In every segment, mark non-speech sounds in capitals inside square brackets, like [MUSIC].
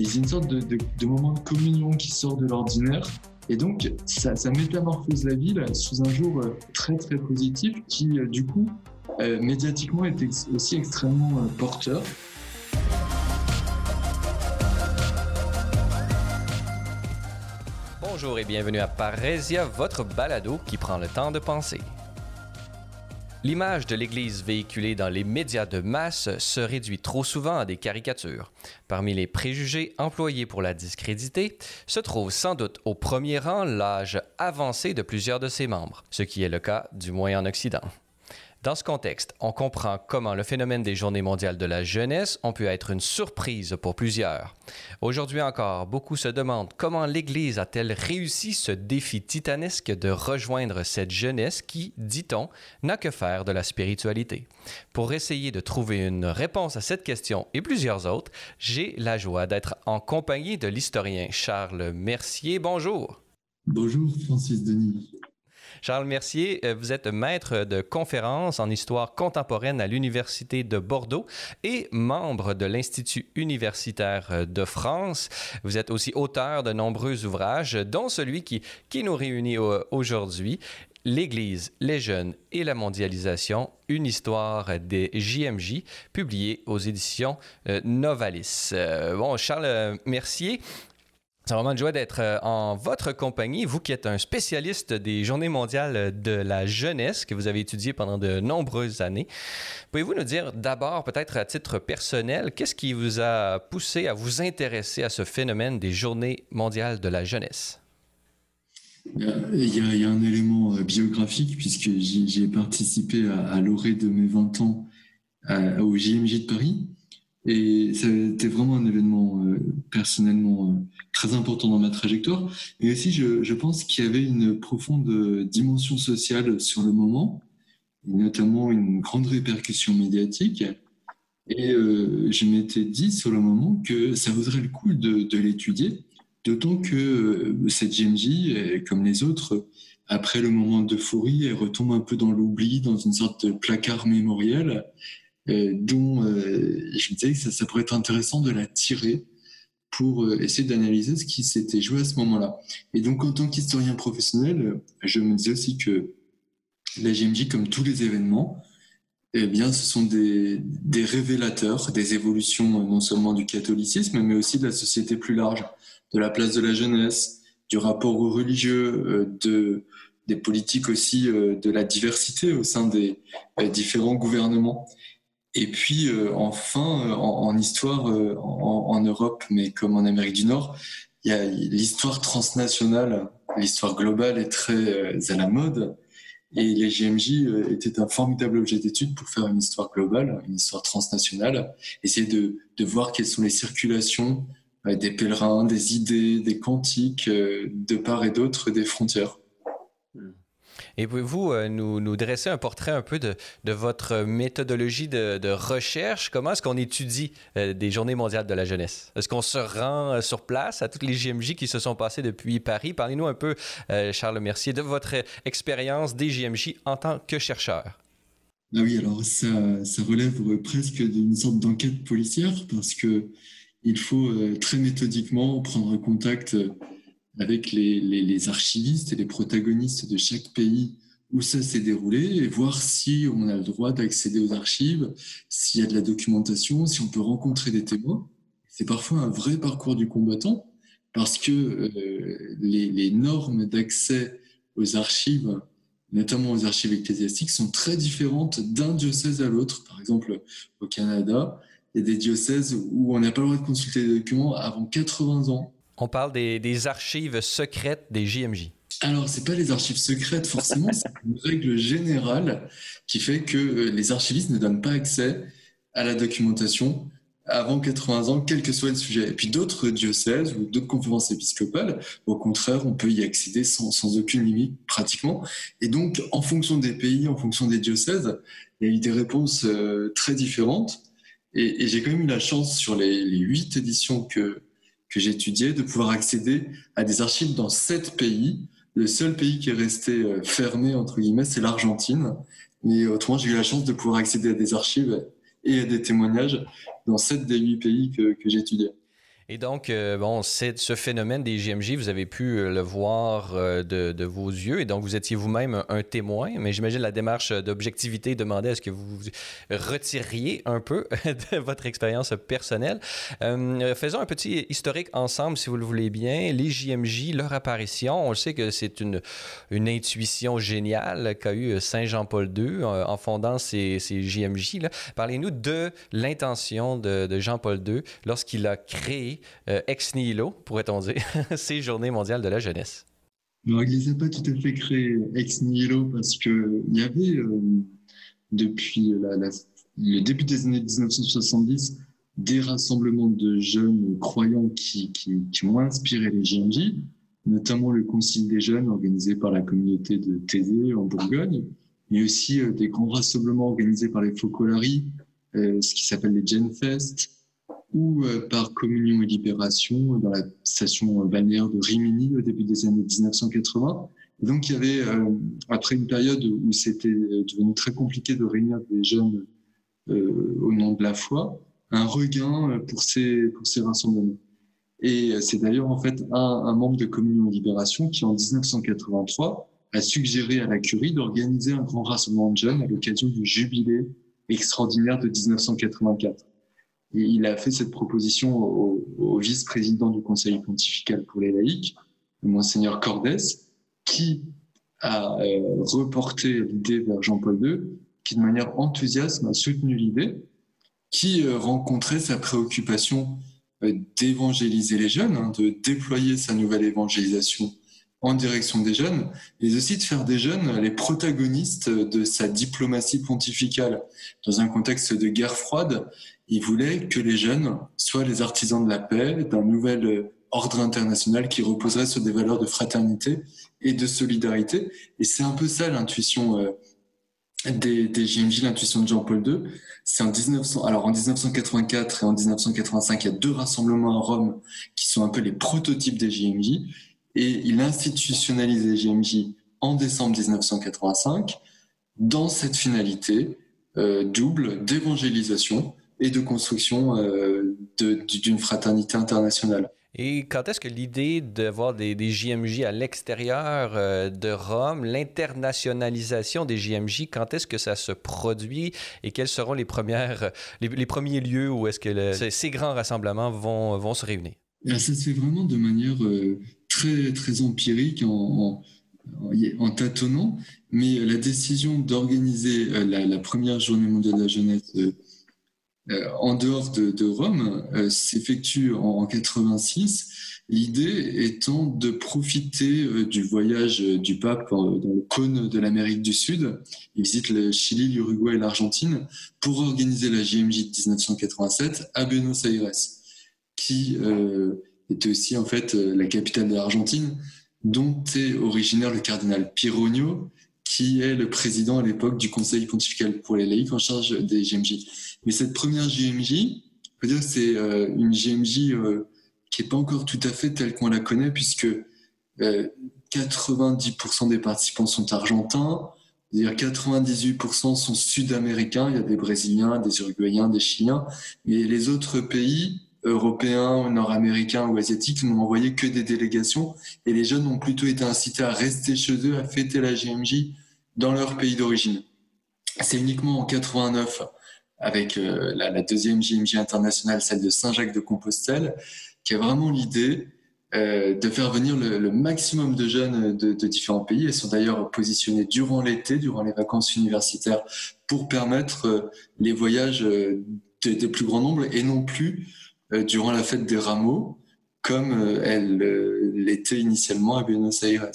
Et c'est une sorte de, moment de communion qui sort de l'ordinaire. Et donc, ça, métamorphose la ville sous un jour très très positif qui, du coup, médiatiquement est aussi extrêmement porteur. Bonjour et bienvenue à Parésia, votre balado qui prend le temps de penser. L'image de l'Église véhiculée dans les médias de masse se réduit trop souvent à des caricatures. Parmi les préjugés employés pour la discréditer, se trouve sans doute au premier rang l'âge avancé de plusieurs de ses membres, ce qui est le cas du moins en Occident. Dans ce contexte, on comprend comment le phénomène des Journées mondiales de la jeunesse ont pu être une surprise pour plusieurs. Aujourd'hui encore, beaucoup se demandent comment l'Église a-t-elle réussi ce défi titanesque de rejoindre cette jeunesse qui, dit-on, n'a que faire de la spiritualité. Pour essayer de trouver une réponse à cette question et plusieurs autres, j'ai la joie d'être en compagnie de l'historien Charles Mercier. Bonjour. Bonjour Francis Denis. Charles Mercier, euh, vous êtes maître de conférences en histoire contemporaine à l'Université de Bordeaux et membre de l'Institut universitaire de France. Vous êtes aussi auteur de nombreux ouvrages, dont celui qui, qui nous réunit aujourd'hui, L'Église, les jeunes et la mondialisation, une histoire des JMJ, publié aux éditions euh, Novalis. Euh, bon, Charles Mercier, c'est vraiment une joie d'être euh, en votre compagnie, vous qui êtes un spécialiste des Journées mondiales de la jeunesse que vous avez étudié pendant de nombreuses années. Pouvez-vous nous dire d'abord, peut-être à titre personnel, qu'est-ce qui vous a poussé à vous intéresser à ce phénomène des Journées mondiales de la jeunesse? Il y, a, un élément euh, biographique puisque j'ai participé à, l'orée de mes 20 ans au JMJ de Paris. Et ça a été vraiment un événement euh, personnellement euh, très important dans ma trajectoire. Et aussi, je, pense qu'il y avait une profonde dimension sociale sur le moment, notamment une grande répercussion médiatique. Et euh, je m'étais dit sur le moment que ça vaudrait le coup de, de l'étudier, d'autant que cette GMJ, comme les autres, après le moment d'euphorie, elle retombe un peu dans l'oubli, dans une sorte de placard mémoriel. Euh, dont euh, je me disais que ça, pourrait être intéressant de la tirer pour euh, essayer d'analyser ce qui s'était joué à ce moment-là. Et donc, en tant qu'historien professionnel, je me disais aussi que la GMJ, comme tous les événements, eh bien, ce sont des, révélateurs des évolutions non seulement du catholicisme, mais aussi de la société plus large, de la place de la jeunesse, du rapport aux religieux, de, des politiques aussi, de la diversité au sein des différents gouvernements. Et puis euh, enfin, euh, en, histoire, euh, en, Europe, mais comme en Amérique du Nord, il y a l'histoire transnationale, l'histoire globale est très à la mode. Et les GMJ étaient un formidable objet d'étude pour faire une histoire globale, une histoire transnationale, essayer de, de voir quelles sont les circulations des pèlerins, des idées, des cantiques de part et d'autre des frontières. Et pouvez-vous euh, nous, dresser un portrait un peu de, votre méthodologie de, de recherche? Comment est-ce qu'on étudie euh, des Journées mondiales de la jeunesse? Est-ce qu'on se rend euh, sur place à toutes les JMJ qui se sont passées depuis Paris? Parlez-nous un peu, Charles Mercier, de votre expérience des JMJ en tant que chercheur. Ah oui, alors ça, ça relève presque d'une sorte d'enquête policière parce que il faut très méthodiquement prendre contact avec les, archivistes et les protagonistes de chaque pays où ça s'est déroulé et voir si on a le droit d'accéder aux archives, s'il y a de la documentation, si on peut rencontrer des témoins. C'est parfois un vrai parcours du combattant parce que euh, les, les, normes d'accès aux archives, notamment aux archives ecclésiastiques, sont très différentes d'un diocèse à l'autre. Par exemple, au Canada, il y a des diocèses où on n'a pas le droit de consulter des documents avant 80 ans on parle des, archives secrètes des JMJ. Alors, ce n'est pas les archives secrètes, forcément, c'est une règle générale qui fait que euh, les archivistes ne donnent pas accès à la documentation avant 80 ans, quel que soit le sujet. Et puis d'autres diocèses ou d'autres conférences épiscopales, au contraire, on peut y accéder sans, aucune limite pratiquement. Et donc, en fonction des pays, en fonction des diocèses, il y a eu des réponses euh, très différentes. Et, j'ai quand même eu la chance sur les huit éditions que, que j'étudiais de pouvoir accéder à des archives dans sept pays. Le seul pays qui est resté euh, fermé, entre guillemets, c'est l'Argentine. Mais autrement, j'ai eu la chance de pouvoir accéder à des archives et à des témoignages dans sept des huit pays que, que j'étudiais. Et donc, euh, bon, ce phénomène des JMJ, vous avez pu euh, le voir euh, de, vos yeux, et donc vous étiez vous-même un, témoin, mais j'imagine la démarche d'objectivité demandait à ce que vous retiriez un peu [LAUGHS] de votre expérience personnelle. faisons un petit historique ensemble, si vous le voulez bien. Les JMJ, leur apparition, on sait que c'est une, intuition géniale qu'a eu Saint Jean-Paul II en fondant ces, ces JMJ. Parlez-nous de l'intention de Jean-Paul II lorsqu'il a créé euh, ex nihilo, pourrait-on dire, [LAUGHS] ces journées mondiales de la jeunesse? Alors, il pas tout à fait créées ex nihilo parce qu'il y avait, euh, depuis le début des années 1970, des rassemblements de jeunes croyants qui, ont inspiré les JMJ, notamment le Concile des jeunes organisé par la communauté de Thésée en Bourgogne, mais aussi euh, des grands rassemblements organisés par les Focolari, ce qui s'appelle les Genfest, ou euh, par Communion et Libération dans la station balnéaire de Rimini au début des années 1980. donc il y avait, euh, après une période où c'était devenu très compliqué de réunir des jeunes euh, au nom de la foi, un regain pour ces, pour ces rassemblements. Et c'est d'ailleurs en fait un, un, membre de Communion et Libération qui en 1983 a suggéré à la curie d'organiser un grand rassemblement de jeunes à l'occasion du jubilé extraordinaire de 1984 il a fait cette proposition au, vice-président du Conseil pontifical pour les laïcs, monseigneur Cordes, qui a euh, reporté l'idée vers Jean-Paul II, qui de manière enthousiaste a soutenu l'idée, qui euh, rencontrait sa préoccupation euh, d'évangéliser les jeunes, hein, de déployer sa nouvelle évangélisation en direction des jeunes, mais aussi de faire des jeunes les protagonistes de sa diplomatie pontificale. Dans un contexte de guerre froide, il voulait que les jeunes soient les artisans de la paix, d'un nouvel ordre international qui reposerait sur des valeurs de fraternité et de solidarité. Et c'est un peu ça l'intuition euh, des, JMJ, l'intuition de Jean-Paul II. C'est en 1900, alors en 1984 et en 1985, il y a deux rassemblements à Rome qui sont un peu les prototypes des JMJ et il institutionnalise les JMJ en décembre 1985 dans cette finalité euh, double d'évangélisation et de construction euh, d'une fraternité internationale. Et quand est-ce que l'idée d'avoir des, des, JMJ à l'extérieur euh, de Rome, l'internationalisation des JMJ, quand est-ce que ça se produit et quels seront les, premières, les, premiers lieux où est-ce que ces grands rassemblements vont, vont se réunir? ça se fait vraiment de manière très, empirique, en, tâtonnant, mais la décision d'organiser euh, la, première journée mondiale de la jeunesse euh, euh, en dehors de, Rome s'effectue en, 86. L'idée étant de profiter du voyage du pape dans le cône de l'Amérique du Sud. Il visite le Chili, l'Uruguay et l'Argentine pour organiser la JMJ de 1987 à Buenos Aires, qui était aussi en fait euh, la capitale de l'Argentine, dont est originaire le cardinal Pironio, qui est le président à l'époque du Conseil pontifical pour les laïcs en charge des GMJ. Mais cette première GMJ, c'est euh, une GMJ euh, qui n'est pas encore tout à fait telle qu'on la connaît, puisque 90% des participants sont argentins, dire 98% sont sud-américains, il y a des Brésiliens, des Uruguayens, des Chiliens, mais les autres pays européens, nord-américains ou asiatiques n'ont envoyé que des délégations et les jeunes ont plutôt été incités à rester chez eux, à fêter la GMJ dans leur pays d'origine. C'est uniquement en 89, avec euh, la, deuxième GMJ internationale, celle de Saint-Jacques de Compostelle, qui a vraiment l'idée euh, de faire venir le, maximum de jeunes de, différents pays. Ils sont d'ailleurs positionnés durant l'été, durant les vacances universitaires, pour permettre euh, les voyages des plus grands nombres et non plus durant la fête des rameaux, comme euh, elle euh, l'était initialement à Buenos Aires.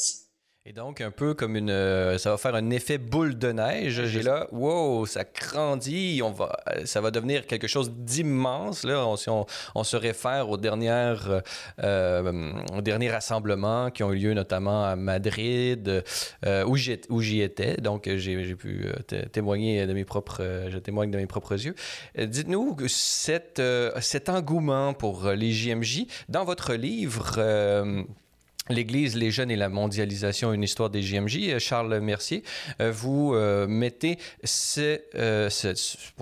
Et donc, un peu comme une. Euh, ça va faire un effet boule de neige. J'ai là, wow, ça grandit. On va, ça va devenir quelque chose d'immense. Là, on, si on, on, se réfère aux, dernières, euh, aux derniers rassemblements qui ont eu lieu notamment à Madrid, euh, où j'y étais. Donc, j'ai pu témoigner de mes propres. je témoigne de mes propres yeux. Dites-nous cet engouement pour les JMJ, dans votre livre L'Église, les jeunes et la mondialisation, une histoire des JMJ. Euh, Charles Mercier, euh, vous euh, mettez ce,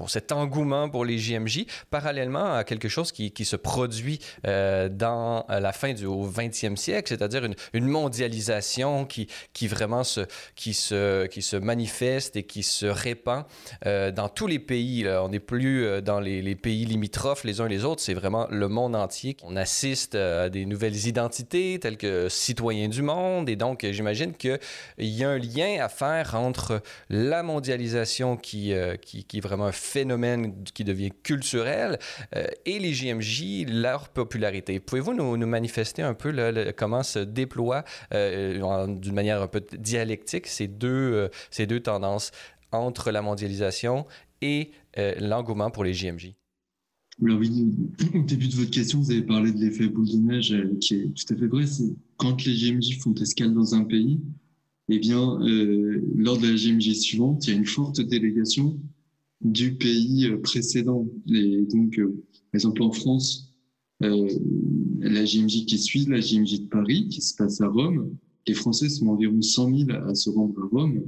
cet engouement pour les JMJ parallèlement à quelque chose qui, se produit dans la fin du 20e siècle, c'est-à-dire une, mondialisation qui, vraiment se, qui se manifeste et qui se répand dans tous les pays. On n'est plus dans les, les, pays limitrophes les uns et les autres, c'est vraiment le monde entier. On assiste à des nouvelles identités telles que citoyen du monde. Et donc, j'imagine qu'il y a un lien à faire entre la mondialisation qui, euh, qui, est vraiment un phénomène qui devient culturel euh, et les JMJ, leur popularité. Pouvez-vous nous, manifester un peu comment se déploient euh, d'une manière un peu dialectique ces deux, ces deux tendances entre la mondialisation et l'engouement pour les JMJ? Alors oui, au début de votre question, vous avez parlé de l'effet boule de neige euh, qui est tout à fait vrai. C'est quand les GMJ font escale dans un pays, eh bien, euh, lors de la GMJ suivante, il y a une forte délégation du pays euh, précédent. Et donc, euh, par exemple, en France, euh, la GMJ qui suit, la GMJ de Paris, qui se passe à Rome, les Français sont environ 100 000 à se rendre à Rome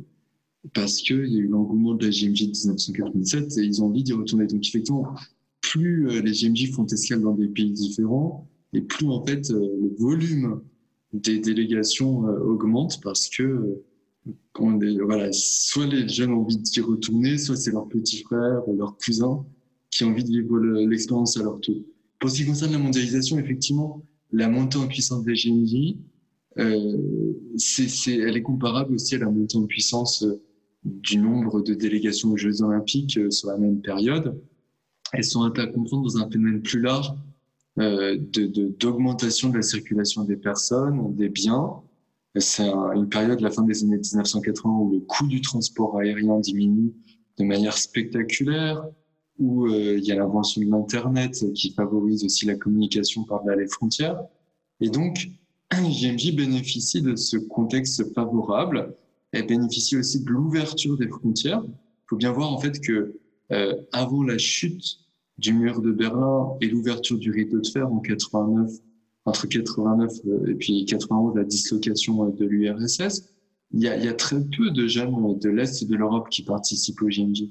parce qu'il y a eu l'engouement de la GMJ de 1987 et ils ont envie d'y retourner. Donc, effectivement, plus euh, les GMJ font escale dans des pays différents, et plus en fait euh, le volume des délégations euh, augmente parce que voilà, soit les jeunes ont envie d'y retourner, soit c'est leur petit frère ou leur cousin qui ont envie de vivre l'expérience à leur tour. Pour ce qui concerne la mondialisation, effectivement, la montée en puissance des GMJ, euh, elle est comparable aussi à la montée en puissance du nombre de délégations aux Jeux Olympiques sur la même période elles sont à comprendre dans un phénomène plus large euh, d'augmentation de, la circulation des personnes, des biens. C'est une période, la fin des années 1980, où le coût du transport aérien diminue de manière spectaculaire, où euh, il y a l'invention de l'Internet qui favorise aussi la communication par-delà les frontières. Et donc, [CLEARS THROAT] JMJ bénéficie de ce contexte favorable. Elle bénéficie aussi de l'ouverture des frontières. Il faut bien voir en fait que euh, avant la chute du mur de Berlin et l'ouverture du rideau de fer en 89, entre 89 euh, et puis 91, la dislocation euh, de l'URSS, il y, a, très peu de jeunes de l'Est de l'Europe qui participent au JMJ.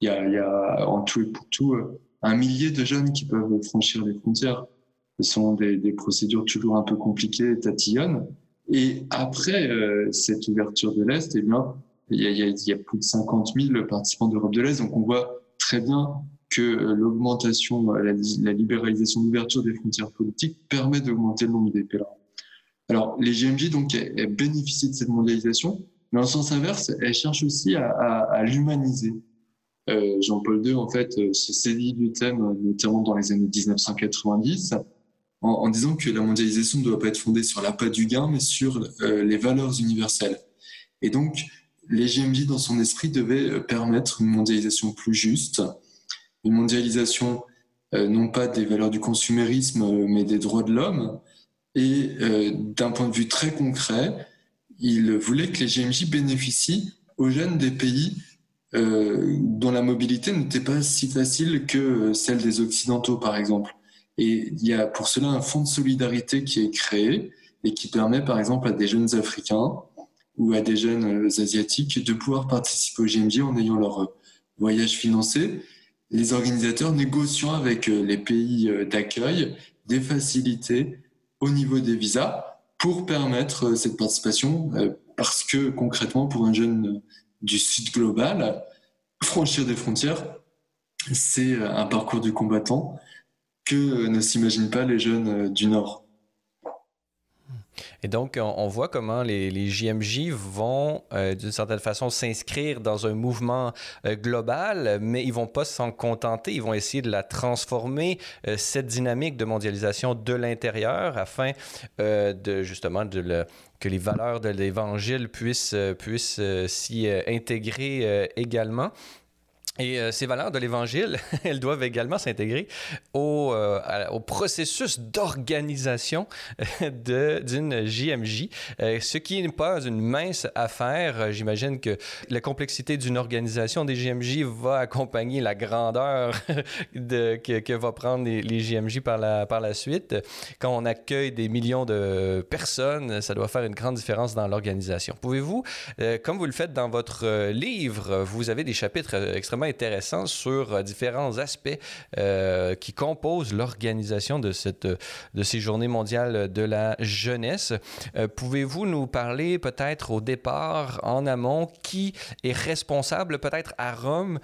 Il y a, en tout et pour tout un millier de jeunes qui peuvent franchir les frontières. Ce sont des, des procédures toujours un peu compliquées tatillonnes. Et après cette ouverture de l'Est, eh bien, il y, a, plus de 50 000 participants d'Europe de l'Est. Donc on voit très bien que euh, l'augmentation, la, la, libéralisation, l'ouverture des frontières politiques permet d'augmenter le nombre des. Alors les GMJ donc bénéficient de cette mondialisation, mais en sens inverse, elles cherchent aussi à, l'humaniser. Euh, Jean-Paul II en fait euh, se saisit du thème notamment dans les années 1990 en, disant que la mondialisation ne doit pas être fondée sur l'appât du gain, mais sur euh, les valeurs universelles. Et donc les GMJ, dans son esprit, devaient euh, permettre une mondialisation plus juste, une mondialisation euh, non pas des valeurs du consumérisme, euh, mais des droits de l'homme. Et d'un point de vue très concret, il voulait que les GMJ bénéficient aux jeunes des pays dont la mobilité n'était pas si facile que celle des Occidentaux, par exemple. Et il y a pour cela un fonds de solidarité qui est créé et qui permet, par exemple, à des jeunes Africains ou à des jeunes euh, asiatiques de pouvoir participer au GMJ en ayant leur euh, voyage financé. Les organisateurs négociant avec euh, les pays d'accueil des facilités au niveau des visas pour permettre cette participation parce que concrètement pour un jeune du sud global, franchir des frontières, c'est un parcours du combattant que ne s'imaginent pas les jeunes du nord. Et donc, on, voit comment les, JMJ vont, euh, d'une certaine façon, s'inscrire dans un mouvement euh, global, mais ils vont pas s'en contenter. Ils vont essayer de la transformer, euh, cette dynamique de mondialisation de l'intérieur, afin de justement que les valeurs de l'Évangile puissent, puissent s'y intégrer également. Et euh, ces valeurs de l'Évangile, [LAUGHS] elles doivent également s'intégrer au, euh, processus d'organisation d'une JMJ, euh, ce qui n'est pas une mince affaire. J'imagine que la complexité d'une organisation des JMJ va accompagner la grandeur [LAUGHS] de, que, que va prendre les, les, JMJ par la, par la suite. Quand on accueille des millions de personnes, ça doit faire une grande différence dans l'organisation. Pouvez-vous, comme vous le faites dans votre livre, vous avez des chapitres extrêmement intéressant sur euh, différents aspects euh, qui composent l'organisation de, cette, de ces journées mondiales de la jeunesse. Euh, pouvez-vous nous parler peut-être au départ, en amont, qui est responsable peut-être à Rome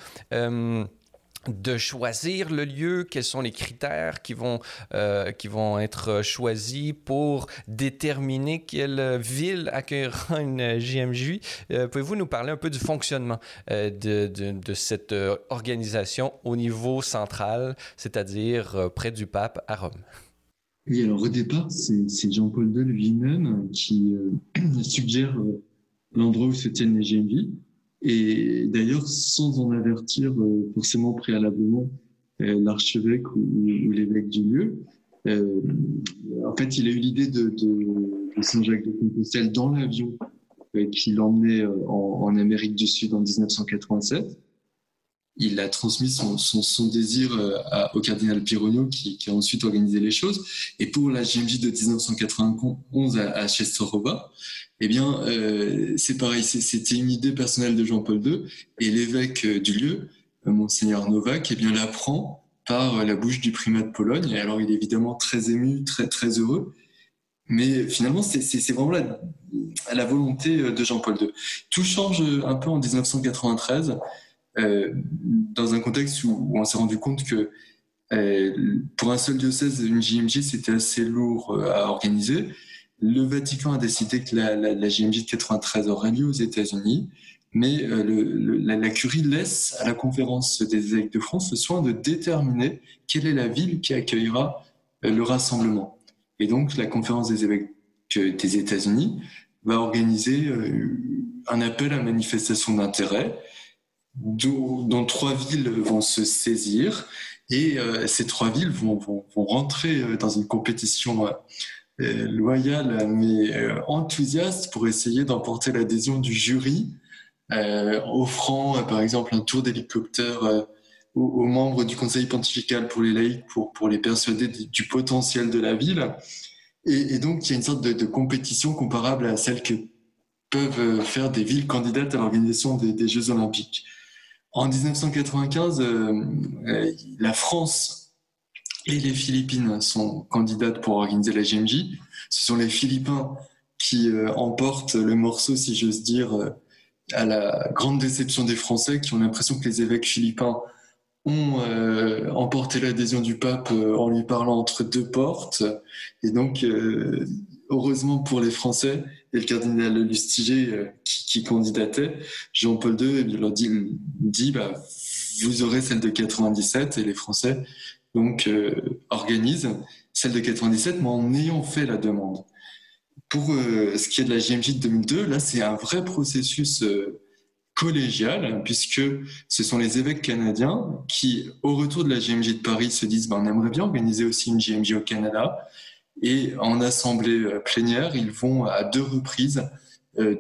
de choisir le lieu, quels sont les critères qui vont, euh, qui vont être choisis pour déterminer quelle ville accueillera une JMJ. Euh, pouvez-vous nous parler un peu du fonctionnement euh, de, de, de, cette organisation au niveau central, c'est-à-dire près du pape à Rome? Oui, alors au départ, c'est Jean-Paul II lui-même qui [CLEARS THROAT] suggère l'endroit où se tiennent les JMJ. Et d'ailleurs, sans en avertir euh, forcément préalablement euh, l'archevêque ou, l'évêque du lieu, euh, en fait, il a eu l'idée de, de, de Saint-Jacques de Compostelle dans l'avion qui l'emmenait en, en, Amérique du Sud en 1987. Il a transmis son, désir à, au cardinal Pironio qui, a ensuite organisé les choses. Et pour la GMJ de 1991 à, à eh bien, euh, c'est pareil, c'était une idée personnelle de Jean-Paul II, et l'évêque euh, du lieu, euh, Monseigneur Novak, eh bien, l'apprend par la bouche du primat de Pologne. Et alors, il est évidemment très ému, très, très heureux. Mais finalement, c'est vraiment la, volonté de Jean-Paul II. Tout change un peu en 1993, euh, dans un contexte où, on s'est rendu compte que euh, pour un seul diocèse, une JMJ, c'était assez lourd à organiser. Le Vatican a décidé que la, la, JMJ de 93 aurait lieu aux États-Unis, mais euh, la, curie laisse à la conférence des évêques de France le soin de déterminer quelle est la ville qui accueillera euh, le rassemblement. Et donc, la conférence des évêques euh, des États-Unis va organiser un appel à manifestation d'intérêt dont trois villes vont se saisir et ces trois villes vont, vont, vont rentrer dans une compétition euh, loyal mais euh, enthousiaste pour essayer d'emporter l'adhésion du jury, euh, offrant par exemple un tour d'hélicoptère aux, membres du conseil pontifical pour les laïcs pour, pour les persuader du, potentiel de la ville. Et, donc il y a une sorte de, compétition comparable à celle que peuvent faire des villes candidates à l'organisation des, Jeux olympiques. En 1995, euh, la France et les Philippines sont candidates pour organiser la GMJ. Ce sont les Philippins qui euh, emportent le morceau, si j'ose dire, euh, à la grande déception des Français qui ont l'impression que les évêques philippins ont euh, emporté l'adhésion du pape euh, en lui parlant entre deux portes. Et donc, euh, heureusement pour les Français et le cardinal Lustiger qui, qui, candidatait, Jean-Paul II leur dit, bah, vous aurez celle de 97 et les Français donc euh, organise celle de 97, mais en ayant fait la demande. Pour euh, ce qui est de la JMJ de 2002, là, c'est un vrai processus euh, collégial, puisque ce sont les évêques canadiens qui, au retour de la JMJ de Paris, se disent ben, on aimerait bien organiser aussi une JMJ au Canada. Et en assemblée plénière, ils vont à deux reprises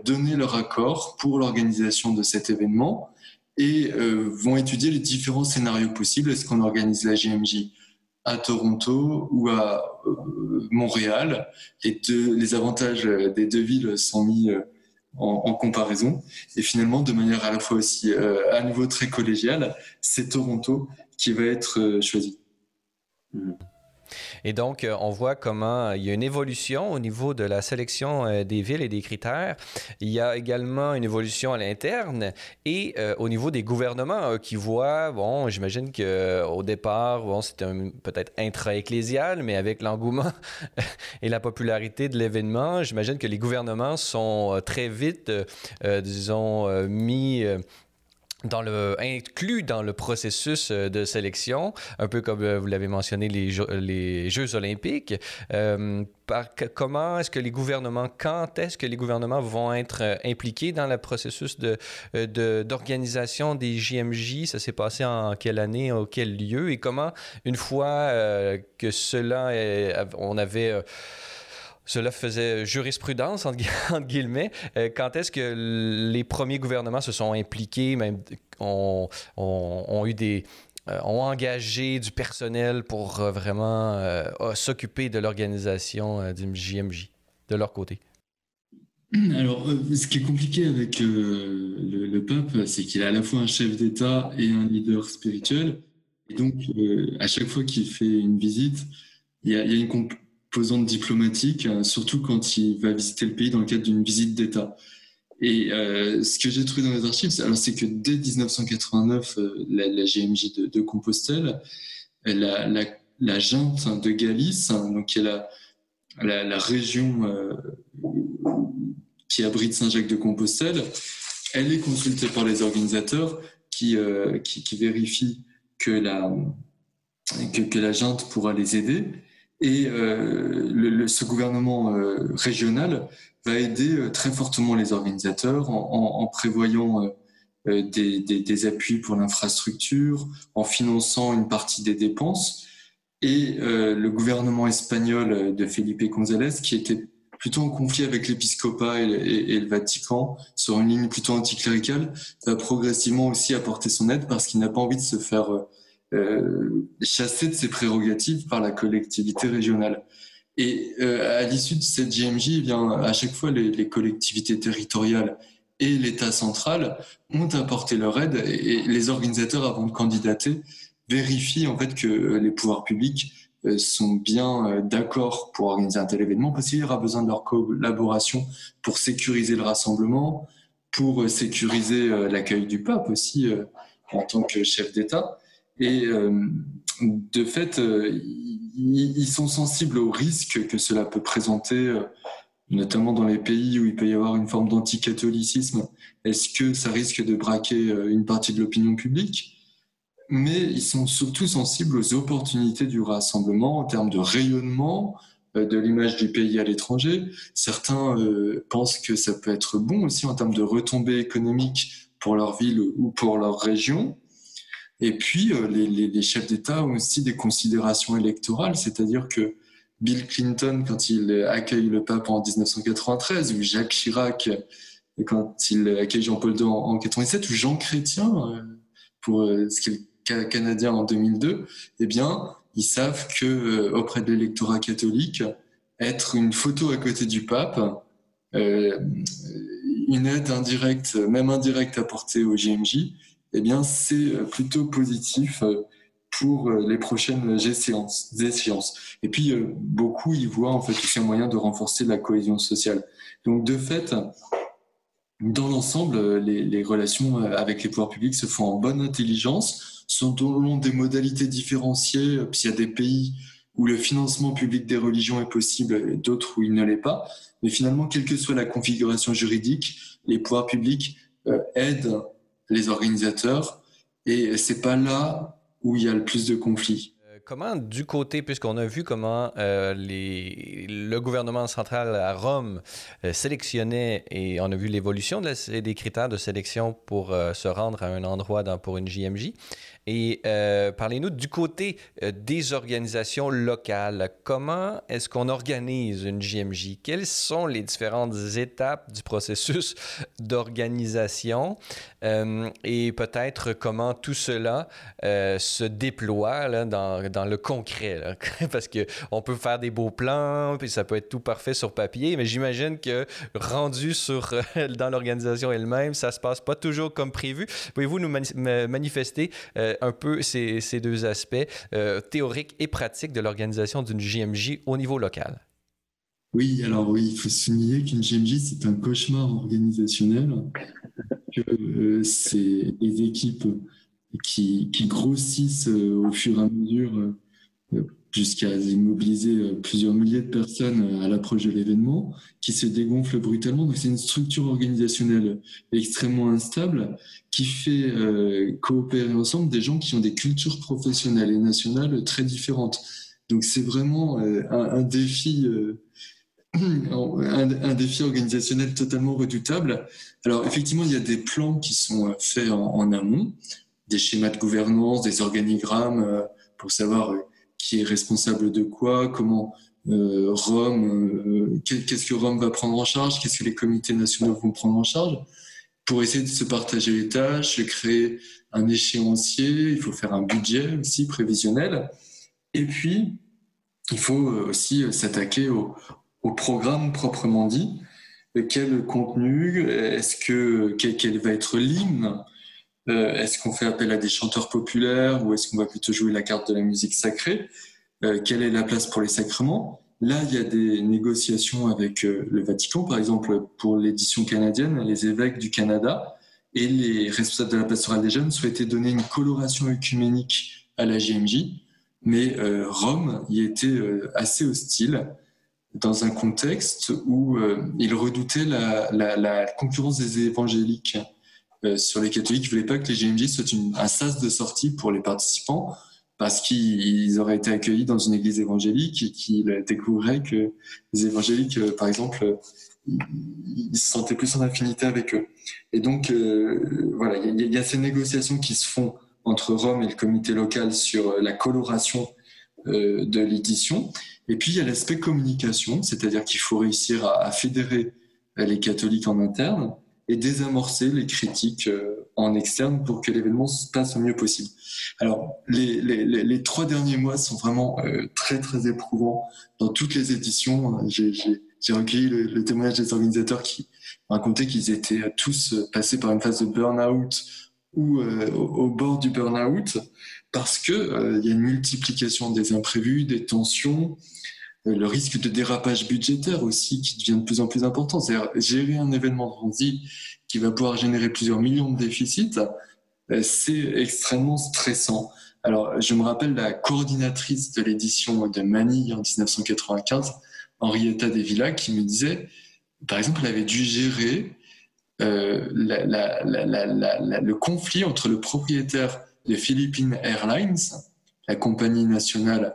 donner leur accord pour l'organisation de cet événement et euh, vont étudier les différents scénarios possibles. Est-ce qu'on organise la GMJ à Toronto ou à euh, Montréal? Les, deux, les avantages des deux villes sont mis euh, en, comparaison. Et finalement, de manière à la fois aussi euh, à nouveau très collégiale, c'est Toronto qui va être euh, choisi. Mmh. Et donc, euh, on voit comment il y a une évolution au niveau de la sélection euh, des villes et des critères. Il y a également une évolution à l'interne et euh, au niveau des gouvernements qui voient, bon, j'imagine qu'au départ, bon, c'était peut-être intra-ecclésial, mais avec l'engouement [LAUGHS] et la popularité de l'événement, j'imagine que les gouvernements sont très vite, disons, mis dans le, inclus dans le processus euh, de sélection, un peu comme euh, vous l'avez mentionné, les, Jeux, les Jeux olympiques. Euh, par, comment est-ce que les gouvernements, quand est-ce que les gouvernements vont être impliqués dans le processus de, d'organisation des JMJ? Ça s'est passé en quelle année, en quel lieu? Et comment, une fois que cela, on avait cela faisait jurisprudence, [LAUGHS] entre, guillemets. Euh, quand est-ce que les premiers gouvernements se sont impliqués, ont, eu des, euh, ont engagé du personnel pour euh, vraiment s'occuper de l'organisation du JMJ de leur côté? Alors, ce qui est compliqué avec le, pape, c'est qu'il est à la fois un chef d'État et un leader spirituel. Et donc, à chaque fois qu'il fait une visite, il y il y a une, posante diplomatique, euh, surtout quand il va visiter le pays dans le cadre d'une visite d'État. Et euh, ce que j'ai trouvé dans les archives, c'est que dès 1989, euh, la, GMJ de, Compostelle, la, la, junte de Galice, hein, donc qui est la, région qui abrite Saint-Jacques de Compostelle, elle est consultée par les organisateurs qui, qui, qui, vérifient que la, que, que la junte pourra les aider. Et euh, ce gouvernement euh, régional va aider euh, très fortement les organisateurs en, prévoyant des, appuis pour l'infrastructure, en finançant une partie des dépenses. Et le gouvernement espagnol de Felipe González, qui était plutôt en conflit avec l'épiscopat et, et, le Vatican, sur une ligne plutôt anticléricale, va progressivement aussi apporter son aide parce qu'il n'a pas envie de se faire chassé de ses prérogatives par la collectivité régionale. Et euh, à l'issue de cette JMJ, eh à chaque fois, les, les collectivités territoriales et l'État central ont apporté leur aide et, les organisateurs, avant de candidater, vérifient en fait que les pouvoirs publics euh, sont bien euh, d'accord pour organiser un tel événement parce qu'il y aura besoin de leur collaboration pour sécuriser le rassemblement, pour sécuriser l'accueil du pape aussi en tant que chef d'État. Et euh, de fait, euh, ils sont sensibles aux risques que cela peut présenter, euh, notamment dans les pays où il peut y avoir une forme d'anticatholicisme. Est-ce que ça risque de braquer une partie de l'opinion publique? Mais ils sont surtout sensibles aux opportunités du rassemblement en termes de rayonnement de l'image du pays à l'étranger. Certains pensent que ça peut être bon aussi en termes de retombées économiques pour leur ville ou pour leur région. Et puis, euh, les, chefs d'État ont aussi des considérations électorales, c'est-à-dire que Bill Clinton, quand il accueille le pape en 1993, ou Jacques Chirac, quand il accueille Jean-Paul II en, 1997, ou Jean Chrétien, euh, pour euh, ce qui est le Canadien en 2002, eh bien, ils savent que auprès de l'électorat catholique, être une photo à côté du pape, euh, une aide indirecte, même indirecte apportée au GMJ, eh bien, c'est euh, plutôt positif euh, pour euh, les prochaines échéances. Et puis, beaucoup y voient en fait aussi un moyen de renforcer la cohésion sociale. Donc, de fait, dans l'ensemble, les, relations avec les pouvoirs publics se font en bonne intelligence, sont selon des modalités différenciées. Puis il y a des pays où le financement public des religions est possible et d'autres où il ne l'est pas. Mais finalement, quelle que soit la configuration juridique, les pouvoirs publics aident les organisateurs. Et c'est pas là où il y a le plus de conflits. Euh, comment, du côté, puisqu'on a vu comment euh, le gouvernement central à Rome euh, sélectionnait et on a vu l'évolution des critères de sélection pour se rendre à un endroit pour une JMJ, et euh, parlez-nous du côté euh, des organisations locales. Comment est-ce qu'on organise une JMJ? Quelles sont les différentes étapes du processus [LAUGHS] d'organisation? Euh, et peut-être comment tout cela se déploie dans, dans, le concret. [LAUGHS] Parce qu'on peut faire des beaux plans, puis ça peut être tout parfait sur papier, mais j'imagine que rendu sur, [LAUGHS] dans l'organisation elle-même, ça se passe pas toujours comme prévu. Pouvez-vous nous manifester un peu ces, deux aspects euh, théoriques et pratiques de l'organisation d'une JMJ au niveau local. Oui, alors oui, il faut souligner qu'une JMJ, c'est un cauchemar organisationnel, que euh, c'est des équipes qui, qui grossissent au fur et à mesure jusqu'à immobiliser plusieurs milliers de personnes à l'approche de l'événement, qui se dégonfle brutalement. Donc c'est une structure organisationnelle extrêmement instable qui fait coopérer ensemble des gens qui ont des cultures professionnelles et nationales très différentes. Donc c'est vraiment un, défi [CLEARS THROAT] un, défi organisationnel totalement redoutable. Alors effectivement, il y a des plans qui sont euh, faits en, amont, des schémas de gouvernance, des organigrammes euh, pour savoir euh, qui est responsable de quoi, comment Rome, qu'est-ce que Rome va prendre en charge, qu'est-ce que les comités nationaux vont prendre en charge, pour essayer de se partager les tâches, créer un échéancier, il faut faire un budget aussi prévisionnel, et puis il faut aussi s'attaquer au programme proprement dit. Quel contenu Est-ce que quel, va être l'hymne euh, Est-ce qu'on fait appel à des chanteurs populaires ou est-ce qu'on va plutôt jouer la carte de la musique sacrée? Euh, Quelle est la place pour les sacrements? Là, il y a des négociations avec euh, le Vatican, par exemple pour l'édition canadienne, les évêques du Canada et les responsables de la pastorale des jeunes souhaitaient donner une coloration œcuménique à la JMJ, mais Rome y était assez hostile dans un contexte où il redoutait la, concurrence des évangéliques euh, sur les catholiques. Il ne voulait pas que les GMJ soient un sas de sortie pour les participants parce qu'ils auraient été accueillis dans une église évangélique et qu'ils découvriraient que les évangéliques, euh, par exemple, ils se sentaient plus en affinité avec eux. Et donc, voilà, il y, y, a ces négociations qui se font entre Rome et le comité local sur la coloration de l'édition. Et puis il y a l'aspect communication, c'est-à-dire qu'il faut réussir à, fédérer euh, les catholiques en interne et désamorcer les critiques euh, en externe pour que l'événement se passe au mieux possible. Alors, les, trois derniers mois sont vraiment euh, très, très éprouvants dans toutes les éditions. J'ai recueilli le, témoignage des organisateurs qui racontaient qu'ils étaient tous passés par une phase de burn-out ou au, bord du burn-out parce qu'il y a une multiplication des imprévus, des tensions, euh, le risque de dérapage budgétaire aussi qui devient de plus en plus important. C'est-à-dire gérer un événement de qui va pouvoir générer plusieurs millions de déficits, euh, c'est extrêmement stressant. Alors, je me rappelle la coordinatrice de l'édition de Manille en 1995, Henrietta Devilla, qui me disait, par exemple, elle avait dû gérer euh, le conflit entre le propriétaire de Philippine Airlines, la compagnie nationale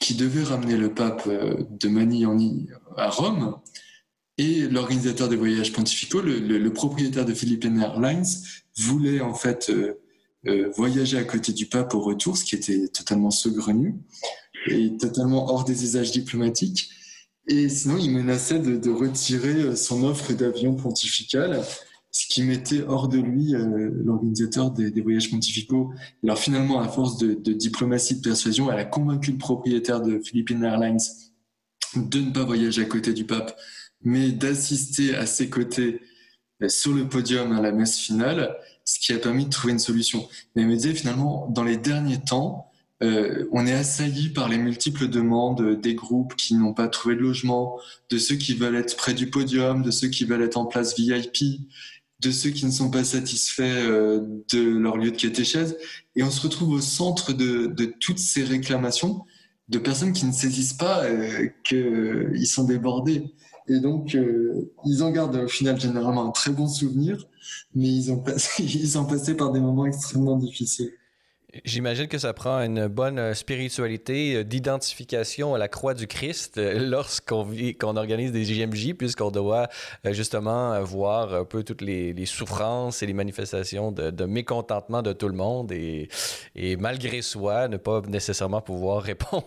qui devait ramener le pape euh, de Manille à Rome, et l'organisateur des voyages pontificaux, le, propriétaire de Philippine Airlines, voulait en fait euh, euh, voyager à côté du pape au retour, ce qui était totalement saugrenu et totalement hors des usages diplomatiques. Et sinon, il menaçait de, de retirer son offre d'avion pontifical ce qui mettait hors de lui euh, l'organisateur des, voyages pontificaux. Alors finalement, à force de, diplomatie, de persuasion, elle a convaincu le propriétaire de Philippine Airlines de ne pas voyager à côté du pape, mais d'assister à ses côtés euh, sur le podium à la messe finale, ce qui a permis de trouver une solution. Mais il me disait finalement, dans les derniers temps, euh, on est assailli par les multiples demandes des groupes qui n'ont pas trouvé de logement, de ceux qui veulent être près du podium, de ceux qui veulent être en place VIP de ceux qui ne sont pas satisfaits euh, de leur lieu de catéchèse. Et on se retrouve au centre de, toutes ces réclamations de personnes qui ne saisissent pas euh, qu'ils sont débordés. Et donc, euh, ils en gardent au final généralement un très bon souvenir, mais ils ont, passé, [LAUGHS] ils ont passé par des moments extrêmement difficiles. J'imagine que ça prend une bonne euh, spiritualité euh, d'identification à la croix du Christ euh, [LAUGHS] lorsqu'on qu'on organise des JMJ, puisqu'on doit justement voir un peu toutes les, souffrances et les manifestations de, mécontentement de tout le monde et, malgré soi, ne pas nécessairement pouvoir [LAUGHS] répondre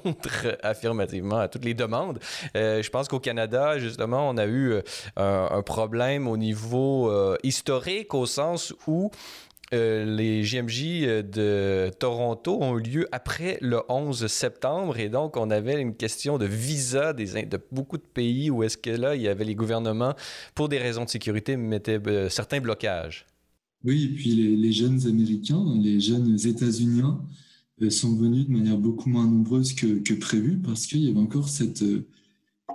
affirmativement à toutes les demandes. je pense qu'au Canada, justement, on a eu un problème au niveau historique au sens où euh, les JMJ euh, de Toronto ont eu lieu après le 11 septembre et donc on avait une question de visa de beaucoup de pays où est-ce que là, il y avait les gouvernements, pour des raisons de sécurité, mettaient euh, certains blocages. Oui, et puis les, jeunes Américains, les jeunes États-Uniens sont venus de manière beaucoup moins nombreuse que, prévu parce qu'il y avait encore cette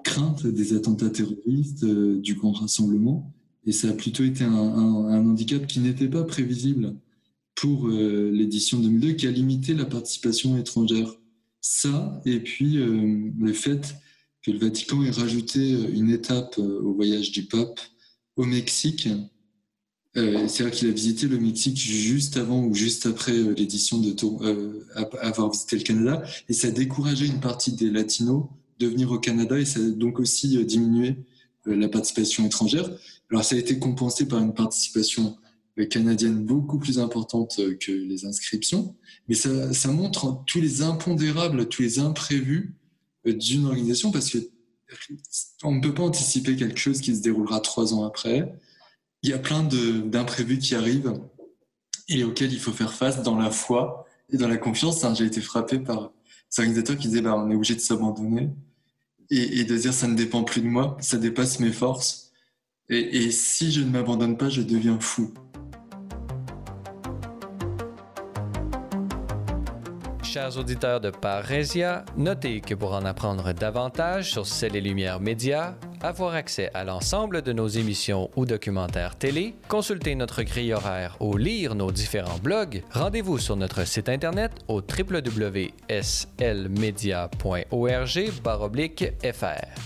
crainte des attentats terroristes, du grand rassemblement. Et ça a plutôt été un, handicap qui n'était pas prévisible pour euh, l'édition 2002, qui a limité la participation étrangère. Ça, et puis le fait que le Vatican ait rajouté une étape au voyage du pape au Mexique. C'est-à-dire qu'il a visité le Mexique juste avant ou juste après l'édition de Tour, avoir visité le Canada, et ça a découragé une partie des Latinos de venir au Canada, et ça a donc aussi diminué la participation étrangère. Alors ça a été compensé par une participation canadienne beaucoup plus importante que les inscriptions, mais ça, montre tous les impondérables, tous les imprévus d'une organisation parce que on ne peut pas anticiper quelque chose qui se déroulera trois ans après. Il y a plein d'imprévus qui arrivent et auxquels il faut faire face dans la foi et dans la confiance. J'ai été frappé par ces organisateurs qui disaient bah, on est obligé de s'abandonner et, de dire ça ne dépend plus de moi, ça dépasse mes forces. Et, si je ne m'abandonne pas, je deviens fou. chers auditeurs de Parésia, notez que pour en apprendre davantage sur Celles et Lumières Médias, avoir accès à l'ensemble de nos émissions ou documentaires télé, consulter notre grille horaire ou lire nos différents blogs, rendez-vous sur notre site internet au www.slmedia.org/fr.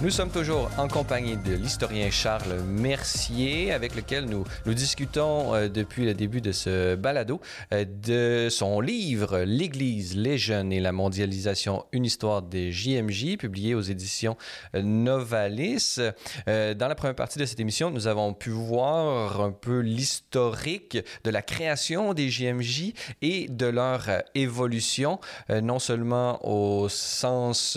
Nous sommes toujours en compagnie de l'historien Charles Mercier, avec lequel nous, discutons euh, depuis le début de ce balado euh, de son livre L'Église, les jeunes et la mondialisation, une histoire des JMJ, publié aux éditions euh, Novalis. dans la première partie de cette émission, nous avons pu voir un peu l'historique de la création des JMJ et de leur évolution, non seulement au sens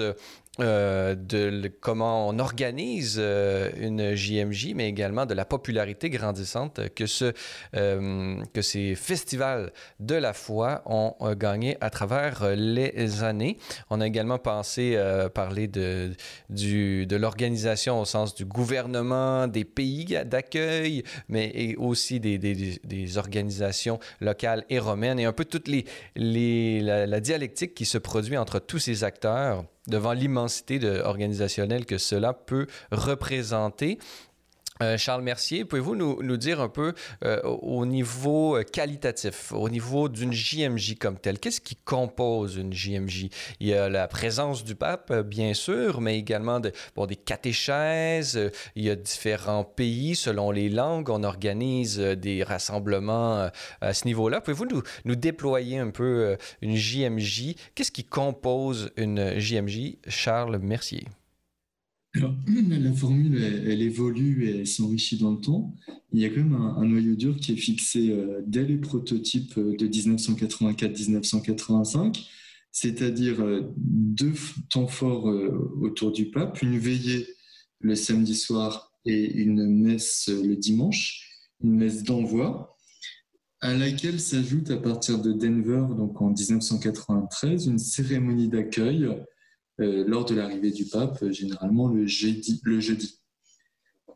euh, de comment on organise euh, une JMJ, mais également de la popularité grandissante que, ce, euh, que ces festivals de la foi ont gagné à travers les années. On a également pensé parler de, de l'organisation au sens du gouvernement, des pays d'accueil, mais aussi des, des, organisations locales et romaines et un peu toute la dialectique qui se produit entre tous ces acteurs devant l'immensité organisationnelle que cela peut représenter. Euh, Charles Mercier, pouvez-vous nous, dire un peu euh, au niveau euh, qualitatif, au niveau d'une JMJ comme telle, qu'est-ce qui compose une JMJ? Il y a la présence du pape, bien sûr, mais également de, des catéchèses, il y a différents pays selon les langues, on organise des rassemblements à ce niveau-là. Pouvez-vous nous, nous, déployer un peu une JMJ? Qu'est-ce qui compose une JMJ? Charles Mercier? Alors, la formule, elle, évolue et s'enrichit dans le temps. Il y a quand même un, noyau dur qui est fixé euh, dès les prototypes euh, de 1984-1985, c'est-à-dire euh, deux temps forts autour du pape, une veillée le samedi soir et une messe le dimanche, une messe d'envoi, à laquelle s'ajoute à partir de Denver, donc en 1993, une cérémonie d'accueil lors de l'arrivée du pape, euh, généralement le jeudi. Le jeudi.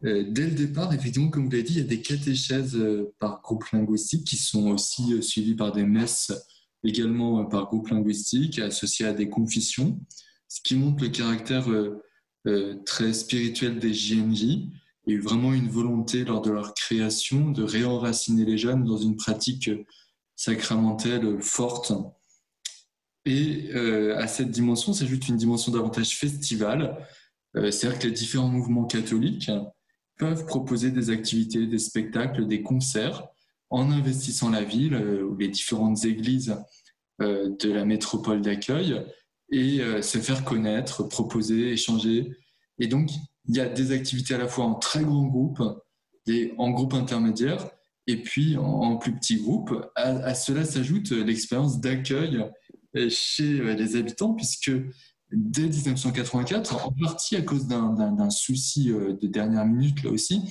Euh, dès le départ, effectivement, comme vous l'avez dit, il y a des catéchèses par groupe linguistique qui sont aussi suivies par des messes également par groupe linguistique associées à des confessions, ce qui montre le caractère très spirituel des JNJ et vraiment une volonté lors de leur création de réenraciner les jeunes dans une pratique sacramentelle forte et euh, à cette dimension s'ajoute une dimension davantage festivale, euh, c'est-à-dire que les différents mouvements catholiques peuvent proposer des activités, des spectacles, des concerts en investissant la ville euh, ou les différentes églises de la métropole d'accueil et se faire connaître, proposer, échanger. Et donc, il y a des activités à la fois en très grands groupes, et en groupe intermédiaire, et puis en, plus petits groupes. À, cela s'ajoute l'expérience d'accueil chez les habitants, puisque dès 1984, en partie à cause d'un souci de dernière minute là aussi.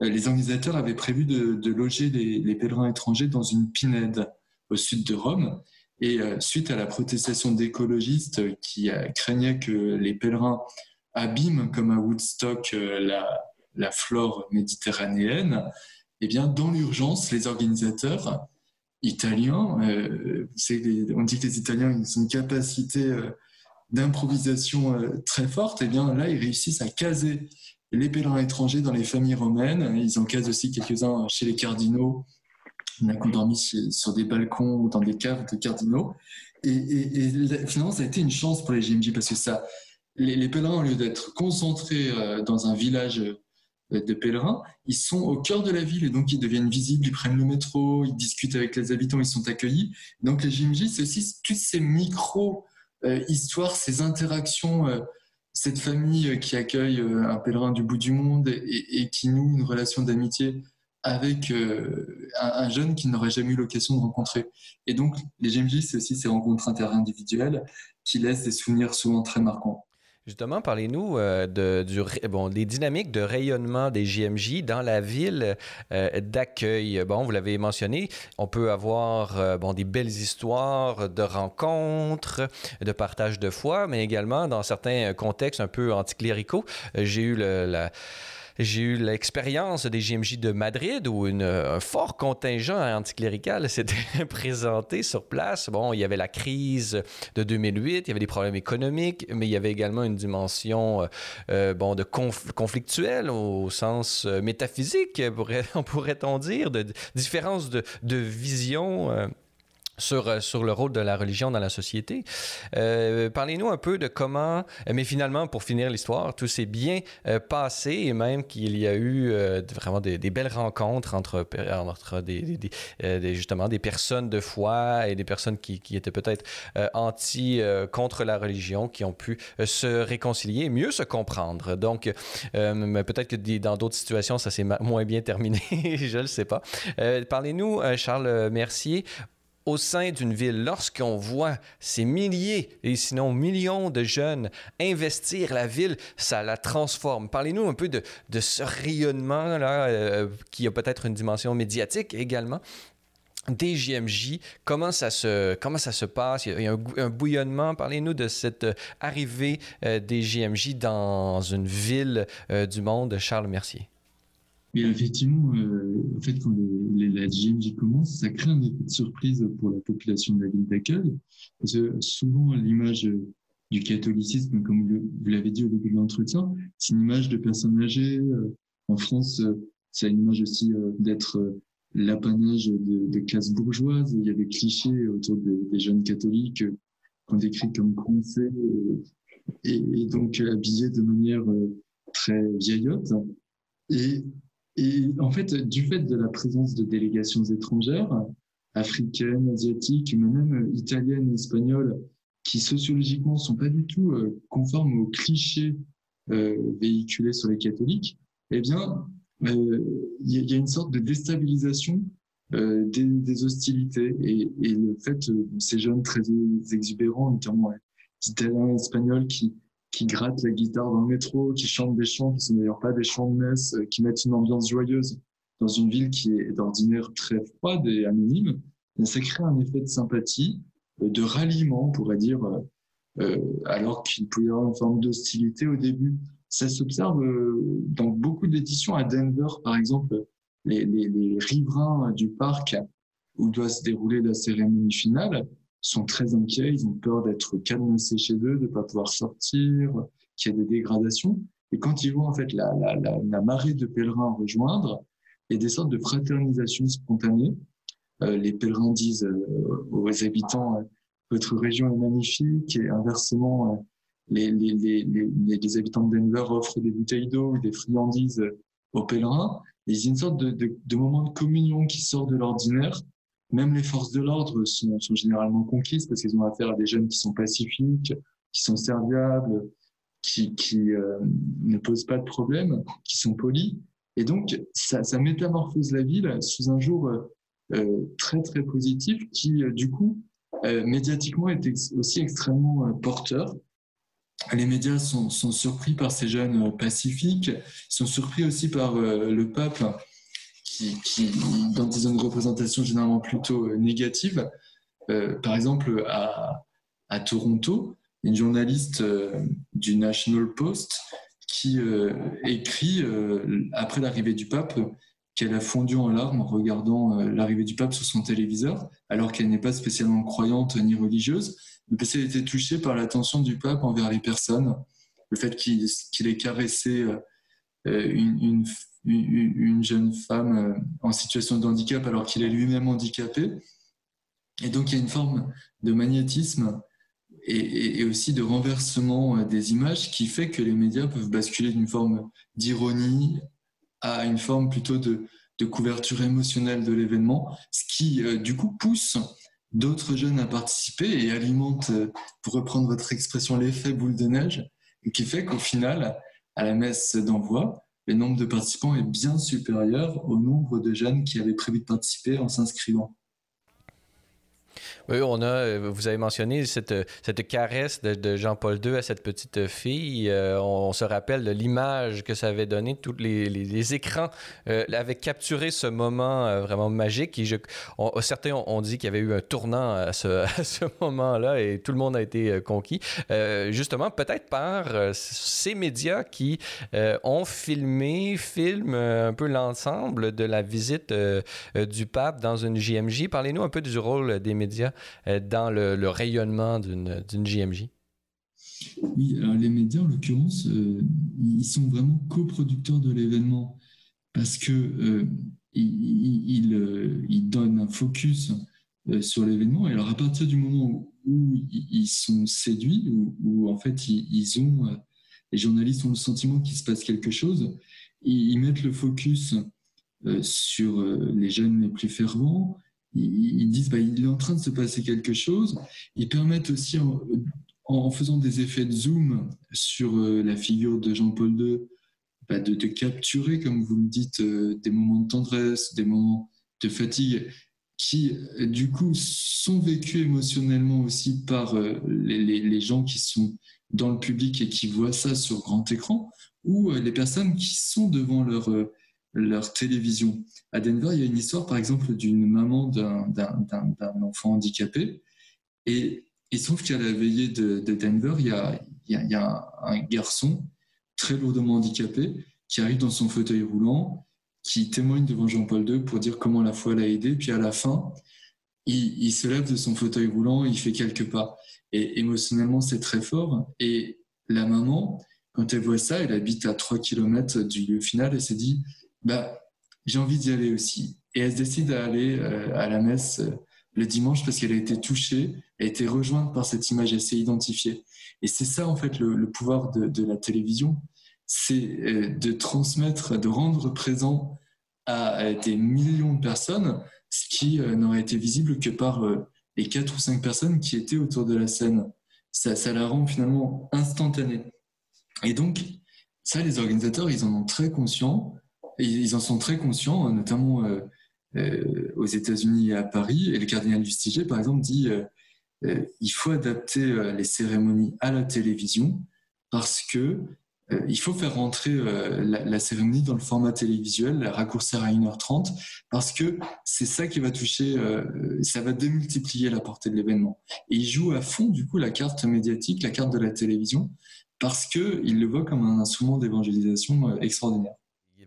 Les organisateurs avaient prévu de, loger les, les, pèlerins étrangers dans une pinède au sud de Rome. Et suite à la protestation d'écologistes qui craignaient que les pèlerins abîment comme à Woodstock la, la flore méditerranéenne, eh bien, dans l'urgence, les organisateurs italiens, euh, on dit que les Italiens ont une capacité euh, d'improvisation euh, très forte, eh bien là, ils réussissent à caser les pèlerins étrangers dans les familles romaines. Ils en casent aussi quelques-uns chez les cardinaux. On a dormi sur des balcons ou dans des caves de cardinaux. Et, finalement, ça a été une chance pour les GMJ parce que ça, les, les pèlerins, au lieu d'être concentrés dans un village de pèlerins, ils sont au cœur de la ville et donc ils deviennent visibles, ils prennent le métro, ils discutent avec les habitants, ils sont accueillis. Donc les JMJ, c'est aussi toutes ces micro-histoires, euh, ces interactions, euh, cette famille euh, qui accueille un pèlerin du bout du monde et, qui noue une relation d'amitié avec un, jeune qui n'aurait jamais eu l'occasion de rencontrer. Et donc les JMJ, c'est aussi ces rencontres interindividuelles qui laissent des souvenirs souvent très marquants. Justement, parlez-nous euh, des dynamiques de rayonnement des JMJ dans la ville euh, d'accueil. Bon, vous l'avez mentionné, on peut avoir euh, bon, des belles histoires de rencontres, de partage de foi, mais également dans certains contextes un peu anticléricaux. J'ai eu le, la j'ai eu l'expérience des JMJ de Madrid où un fort contingent anticlérical [LAUGHS] s'était présenté sur place. Bon, il y avait la crise de 2008, il y avait des problèmes économiques, mais il y avait également une dimension euh, euh, bon, de conflictuelle au sens euh, métaphysique, on [LAUGHS] pourrait-on dire, de différence de, vision sur le rôle de la religion dans la société. Euh, Parlez-nous un peu de comment, mais finalement, pour finir l'histoire, tout s'est bien euh, passé et même qu'il y a eu euh, vraiment des, belles rencontres entre, entre des, justement des personnes de foi et des personnes qui, qui étaient peut-être anti contre la religion, qui ont pu se réconcilier et mieux se comprendre. Donc, peut-être que dans d'autres situations, ça s'est moins bien terminé, [LAUGHS] je ne sais pas. Parlez-nous, Charles Mercier, au sein d'une ville, lorsqu'on voit ces milliers et sinon millions de jeunes investir la ville, ça la transforme. Parlez-nous un peu de, ce rayonnement-là, euh, qui a peut-être une dimension médiatique également. Des JMJ, comment ça se, ça se passe? Il y a un, bouillonnement. Parlez-nous de cette euh, arrivée euh, des JMJ dans une ville du monde, Charles Mercier. Et effectivement, euh, en fait, quand la GMJ commence, ça crée un effet de surprise pour la population de la ville d'accueil. Parce que souvent, l'image du catholicisme, comme vous l'avez dit au début de l'entretien, c'est une image de personnes âgées. Euh, en France, c'est une image aussi euh, d'être l'apanage de, de classes bourgeoises. Il y a des clichés autour des, jeunes catholiques qu'on décrit comme coincés et, et, donc habillés de manière très vieillotte. Et et en fait, du fait de la présence de délégations étrangères, africaines, asiatiques, mais même italiennes, espagnoles, qui sociologiquement sont pas du tout euh, conformes aux clichés euh, véhiculés sur les catholiques, eh bien, euh, il y, a une sorte de déstabilisation des, des, hostilités et, et, le fait ces jeunes très exubérants, notamment italiens, espagnols, qui qui grattent la guitare dans le métro, qui chantent des chants qui sont d'ailleurs pas des chants de messe, euh, qui mettent une ambiance joyeuse dans une ville qui est d'ordinaire très froide et anonyme, ça crée un effet de sympathie, euh, de ralliement, on pourrait dire, euh, alors qu'il pouvait y avoir une forme d'hostilité au début. Ça s'observe dans beaucoup d'éditions à Denver, par exemple, les, riverains du parc où doit se dérouler la cérémonie finale sont très inquiets, ils ont peur d'être cadenassés chez eux, de ne pas pouvoir sortir, qu'il y ait des dégradations. Et quand ils voient en fait la, la, la, marée de pèlerins rejoindre, il y a des sortes de fraternisation spontanée. Euh, les pèlerins disent euh, aux habitants euh, votre région est magnifique et inversement euh, les, les, les, les, habitants de Denver offrent des bouteilles d'eau ou des friandises aux pèlerins. Il y a une sorte de moment de communion qui sort de l'ordinaire même les forces de l'ordre sont, sont, généralement conquises parce qu'ils ont affaire à des jeunes qui sont pacifiques, qui sont serviables, qui, euh, ne posent pas de problème, qui sont polis. Et donc, ça, métamorphose la ville sous un jour euh, euh très, très positif qui, du coup, médiatiquement est aussi extrêmement porteur. les médias sont, surpris par ces jeunes pacifiques, ils sont surpris aussi par le pape qui, qui, ils ont une représentation généralement plutôt négative. par exemple, à, Toronto, une journaliste du National Post qui écrit, après l'arrivée du pape, qu'elle a fondu en larmes en regardant euh, l'arrivée du pape sur son téléviseur, alors qu'elle n'est pas spécialement croyante ni religieuse, mais parce qu'elle était touchée par l'attention du pape envers les personnes, le fait qu'il ait caressé euh, euh, une, une, jeune femme en situation de handicap alors qu'il est lui-même handicapé. Et donc il y a une forme de magnétisme et, aussi de renversement des images qui fait que les médias peuvent basculer d'une forme d'ironie à une forme plutôt de, couverture émotionnelle de l'événement, ce qui euh, du coup pousse d'autres jeunes à participer et alimente, euh, pour reprendre votre expression, l'effet boule de neige, et qui fait qu'au final, à la messe d'envoi, le nombre de participants est bien supérieur au nombre de jeunes qui avaient prévu de participer en s'inscrivant. Oui, on a, euh, vous avez mentionné cette, cette caresse de, Jean-Paul II à cette petite fille. Euh, on, se rappelle de l'image que ça avait donné. Tous les, les, écrans euh, avaient capturé ce moment vraiment magique. Et je, certains ont, dit qu'il y avait eu un tournant à ce, [LAUGHS] ce moment-là et tout le monde a été conquis. justement, peut-être par ces médias qui ont filmé, filment un peu l'ensemble de la visite du pape dans une JMJ. Parlez-nous un peu du rôle des médias euh, dans le, rayonnement d'une JMJ? Oui, alors les médias, en l'occurrence, euh, ils sont vraiment coproducteurs de l'événement parce que euh, ils, donnent un focus sur l'événement. Et alors, à partir du moment où, ils sont séduits, où, en fait ils, ont, les journalistes ont le sentiment qu'il se passe quelque chose, ils mettent le focus sur les jeunes les plus fervents, ils, disent bah, il est en train de se passer quelque chose. Ils permettent aussi, en, faisant des effets de zoom sur euh, la figure de Jean-Paul II, bah, de, capturer, comme vous le dites, euh, des moments de tendresse, des moments de fatigue qui, du coup, sont vécus émotionnellement aussi par euh, les, gens qui sont dans le public et qui voient ça sur grand écran, ou les personnes qui sont devant leur leur télévision. À Denver, il y a une histoire, par exemple, d'une maman d'un enfant handicapé. Et il se trouve qu'à la veillée de, Denver, il y, a, il, y a, un garçon très lourdement handicapé qui arrive dans son fauteuil roulant, qui témoigne devant Jean-Paul II pour dire comment la foi l'a aidé. Puis à la fin, il, il, se lève de son fauteuil roulant, il fait quelques pas. Et émotionnellement, c'est très fort. Et la maman, quand elle voit ça, elle habite à 3 km du lieu final et s'est dit bah, j'ai envie d'y aller aussi. Et elle se décide à aller euh, à la messe euh, le dimanche parce qu'elle a été touchée, a été rejointe par cette image, elle s'est identifiée. Et c'est ça, en fait, le, pouvoir de, la télévision, c'est euh, de transmettre, de rendre présent à, des millions de personnes ce qui n'aurait été visible que par les quatre ou cinq personnes qui étaient autour de la scène. Ça, la rend finalement instantanée. Et donc, ça, les organisateurs, ils en ont très conscience ils en sont très conscients, notamment euh, euh, aux États-Unis et à Paris. Et le cardinal Lustiger, par exemple, dit euh, il faut adapter les cérémonies à la télévision parce que il faut faire rentrer la, cérémonie dans le format télévisuel, la raccourcir à 1h30, parce que c'est ça qui va toucher, ça va démultiplier la portée de l'événement. Et il joue à fond, du coup, la carte médiatique, la carte de la télévision, parce qu'il le voit comme un instrument d'évangélisation extraordinaire.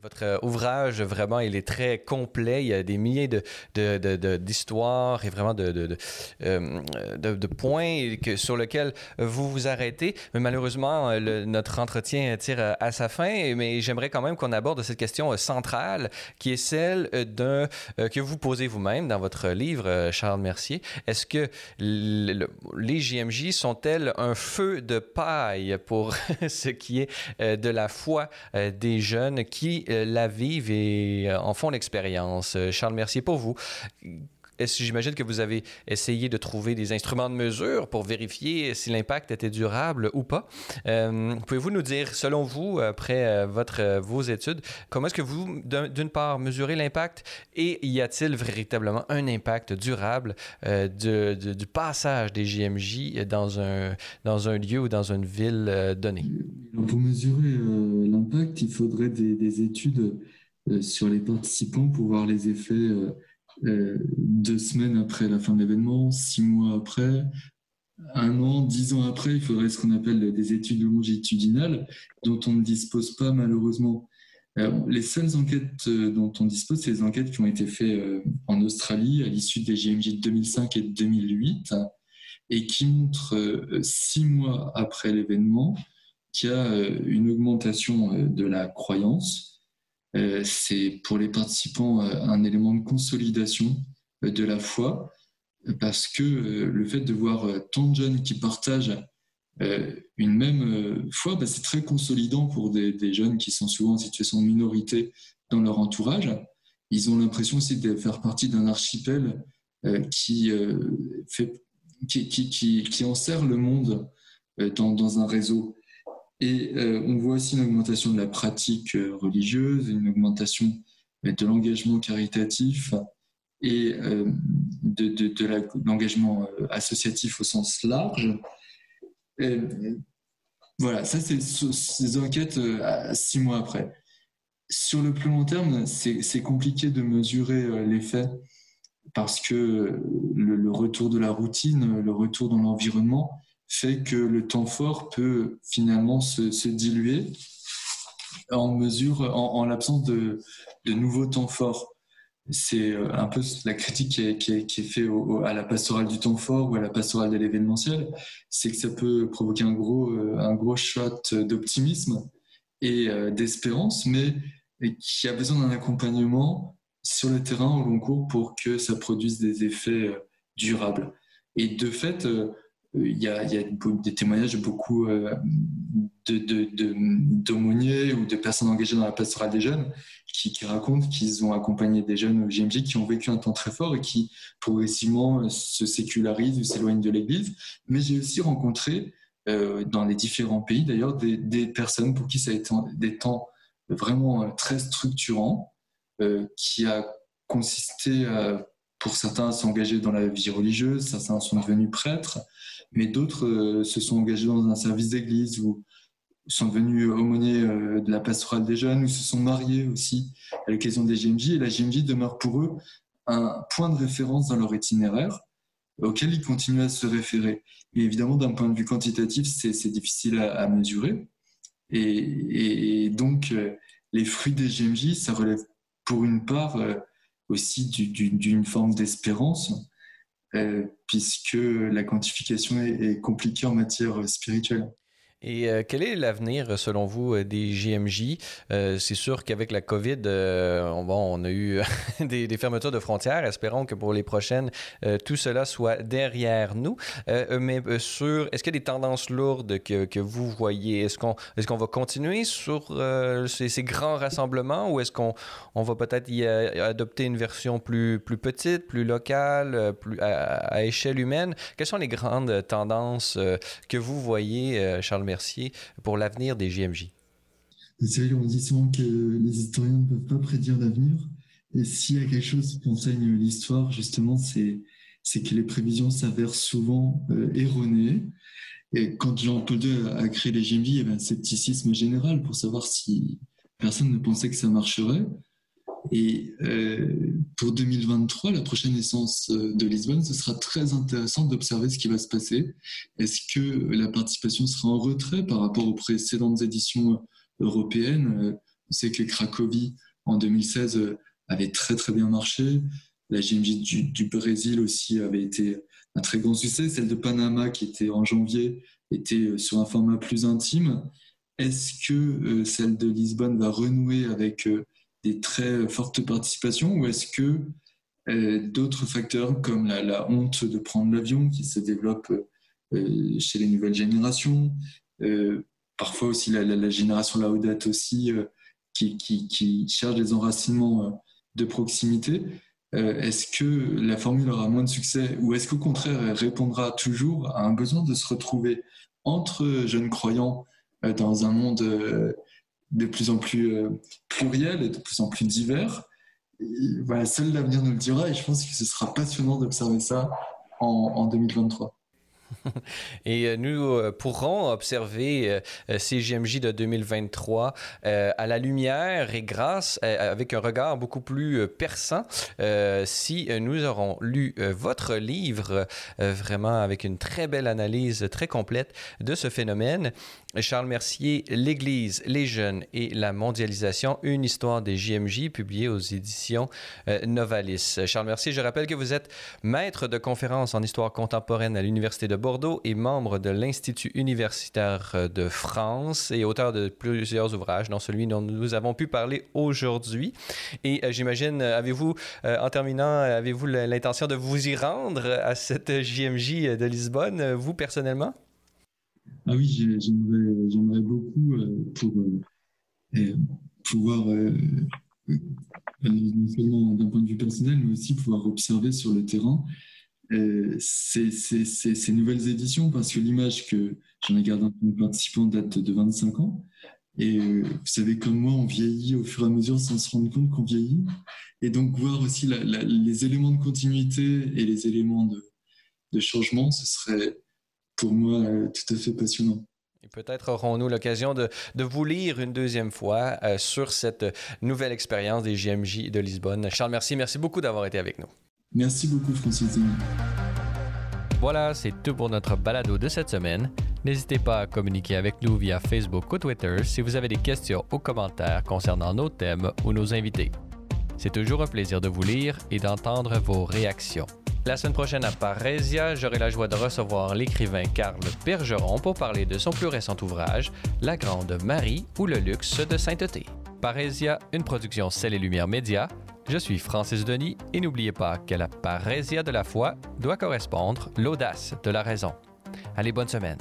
Votre euh, ouvrage, vraiment, il est très complet. Il y a des milliers d'histoires de, de, et vraiment de, euh, points sur lesquels vous vous arrêtez. Mais malheureusement, le, notre entretien tire à sa fin. Mais j'aimerais quand même qu'on aborde cette question centrale qui est celle d'un que vous posez vous-même dans votre livre, Charles Mercier. Est-ce que les JMJ sont-elles un feu de paille pour [LAUGHS] ce qui est euh, de la foi des jeunes qui euh, la vivent et euh, en font l'expérience. Euh, Charles Mercier, pour vous, j'imagine que vous avez essayé de trouver des instruments de mesure pour vérifier si l'impact était durable ou pas? Euh, pouvez-vous nous dire, selon vous, après euh, votre, vos études, comment est-ce que vous, d'une part, mesurez l'impact et y a-t-il véritablement un impact durable du passage des JMJ dans un, dans un lieu ou dans une ville donnée? Pour mesurer l'impact, il faudrait des, des études sur les participants pour voir les effets euh, deux semaines après la fin de l'événement, six mois après, un an, dix ans après, il faudrait ce qu'on appelle des études longitudinales dont on ne dispose pas malheureusement. les seules enquêtes euh, dont on dispose, c'est les enquêtes qui ont été faites euh, en Australie à l'issue des JMJ de 2005 et de 2008 et qui montrent six mois après l'événement qu'il y a une augmentation de la croyance euh, c'est pour les participants euh, un élément de consolidation euh, de la foi, parce que le fait de voir tant de jeunes qui partagent une même foi, bah, c'est très consolidant pour des, jeunes qui sont souvent en situation de minorité dans leur entourage. Ils ont l'impression aussi de faire partie d'un archipel qui, enserre le monde dans un réseau. Et euh, on voit aussi une augmentation de la pratique euh, religieuse, une augmentation euh, de l'engagement caritatif et de, l'engagement associatif au sens large. voilà, ça c'est ces enquêtes six mois après. Sur le plus long terme, c'est compliqué de mesurer l'effet parce que le, retour de la routine, le retour dans l'environnement, fait que le temps fort peut finalement se, diluer en mesure, en, l'absence de, nouveaux temps forts. C'est euh, un peu la critique qui est, qui faite à la pastorale du temps fort ou à la pastorale de l'événementiel, c'est que ça peut provoquer un gros, euh, un gros shot d'optimisme et euh, d'espérance, mais qui a besoin d'un accompagnement sur le terrain au long cours pour que ça produise des effets durables. Et de fait, il y, a, des témoignages de beaucoup euh, d'aumôniers ou de personnes engagées dans la pastorale des jeunes qui, racontent qu'ils ont accompagné des jeunes au GMJ qui ont vécu un temps très fort et qui progressivement euh, se sécularisent ou s'éloignent de l'Église. Mais j'ai aussi rencontré euh, dans les différents pays d'ailleurs des, personnes pour qui ça a été des temps vraiment très structurants qui a consisté pour certains s'engager dans la vie religieuse, certains sont devenus prêtres, mais d'autres euh, se sont engagés dans un service d'église ou sont devenus aumôniers euh, de la pastorale des jeunes ou se sont mariés aussi à l'occasion des GMJ. Et la GMJ demeure pour eux un point de référence dans leur itinéraire auquel ils continuent à se référer. Et évidemment, d'un point de vue quantitatif, c'est difficile à, mesurer. Et, donc, euh, les fruits des GMJ, ça relève pour une part aussi d'une forme d'espérance euh, puisque la quantification est, compliquée en matière spirituelle. Et euh, quel est l'avenir, selon vous, euh, des JMJ? Euh, c'est sûr qu'avec la COVID, on, bon, on a eu [LAUGHS] des, fermetures de frontières. Espérons que pour les prochaines, tout cela soit derrière nous. mais sur, est-ce qu'il y a des tendances lourdes que, vous voyez? Est-ce qu'on va continuer sur ces, grands rassemblements ou est-ce qu'on on va peut-être y adopter une version plus, plus petite, plus locale, plus à, à échelle humaine? Quelles sont les grandes tendances que vous voyez, Charles Mercier, pour l'avenir des JMJ? C'est on dit souvent que les historiens ne peuvent pas prédire l'avenir. Et s'il y a quelque chose qu'enseigne l'histoire, justement, c'est, que les prévisions s'avèrent souvent euh, erronées. Et quand Jean-Paul II a créé les JMJ, il y avait un scepticisme général pour savoir si personne ne pensait que ça marcherait. Et euh, pour 2023, la prochaine naissance euh, de Lisbonne, ce sera très intéressant d'observer ce qui va se passer. Est-ce que la participation sera en retrait par rapport aux précédentes éditions européennes? Euh, On sait que Cracovie, en 2016, avait très très bien marché. La GMJ du, Brésil aussi avait été un très grand succès. Celle de Panama, qui était en janvier, était sur un format plus intime. Est-ce que celle de Lisbonne va renouer avec des très fortes participations ou est-ce que euh, d'autres facteurs comme la, honte de prendre l'avion qui se développe euh, chez les nouvelles générations, euh, parfois aussi la, génération laudate aussi qui, cherche des enracinements de proximité, est-ce que la formule aura moins de succès ou est-ce qu'au contraire, elle répondra toujours à un besoin de se retrouver entre jeunes croyants dans un monde de plus en plus pluriel et de plus en plus divers voilà, seul l'avenir nous le dira et je pense que ce sera passionnant d'observer ça en 2023. [LAUGHS] Et euh, nous euh, pourrons observer euh, CGMJ de 2023 à la lumière et grâce, avec un regard beaucoup plus perçant, si nous aurons lu votre livre, vraiment avec une très belle analyse très complète de ce phénomène. Charles Mercier, L'Église, les jeunes et la mondialisation, une histoire des JMJ, publiée aux éditions Novalis. Charles Mercier, je rappelle que vous êtes maître de conférences en histoire contemporaine à l'Université de Bordeaux et membre de l'Institut universitaire de France et auteur de plusieurs ouvrages, dont celui dont nous avons pu parler aujourd'hui. Et euh, j'imagine, euh, avez-vous, euh, en terminant, avez-vous l'intention de vous y rendre à cette JMJ de Lisbonne, vous personnellement? Ah oui, j'aimerais beaucoup pour pouvoir non seulement d'un point de vue personnel, mais aussi pouvoir observer sur le terrain euh, ces, nouvelles éditions parce que l'image que j'en ai gardée en tant que participant date de 25 ans. Et euh, vous savez, comme moi, on vieillit au fur et à mesure sans se rendre compte qu'on vieillit. Et donc, voir aussi les éléments de continuité et les éléments de, changement, ce serait pour moi euh, tout à fait passionnant. Et peut-être aurons-nous l'occasion de, de, vous lire une deuxième fois sur cette nouvelle expérience des JMJ de Lisbonne. Charles, merci. Merci beaucoup d'avoir été avec nous. Merci beaucoup, Francis. Voilà, c'est tout pour notre balado de cette semaine. N'hésitez pas à communiquer avec nous via Facebook ou Twitter si vous avez des questions ou commentaires concernant nos thèmes ou nos invités. C'est toujours un plaisir de vous lire et d'entendre vos réactions. La semaine prochaine à Parésia, j'aurai la joie de recevoir l'écrivain Carl Bergeron pour parler de son plus récent ouvrage, La Grande Marie ou le luxe de sainteté. Parésia, une production Celle et Lumière Média, je suis Francis Denis et n'oubliez pas que la parésia de la foi doit correspondre l'audace de la raison. Allez, bonne semaine.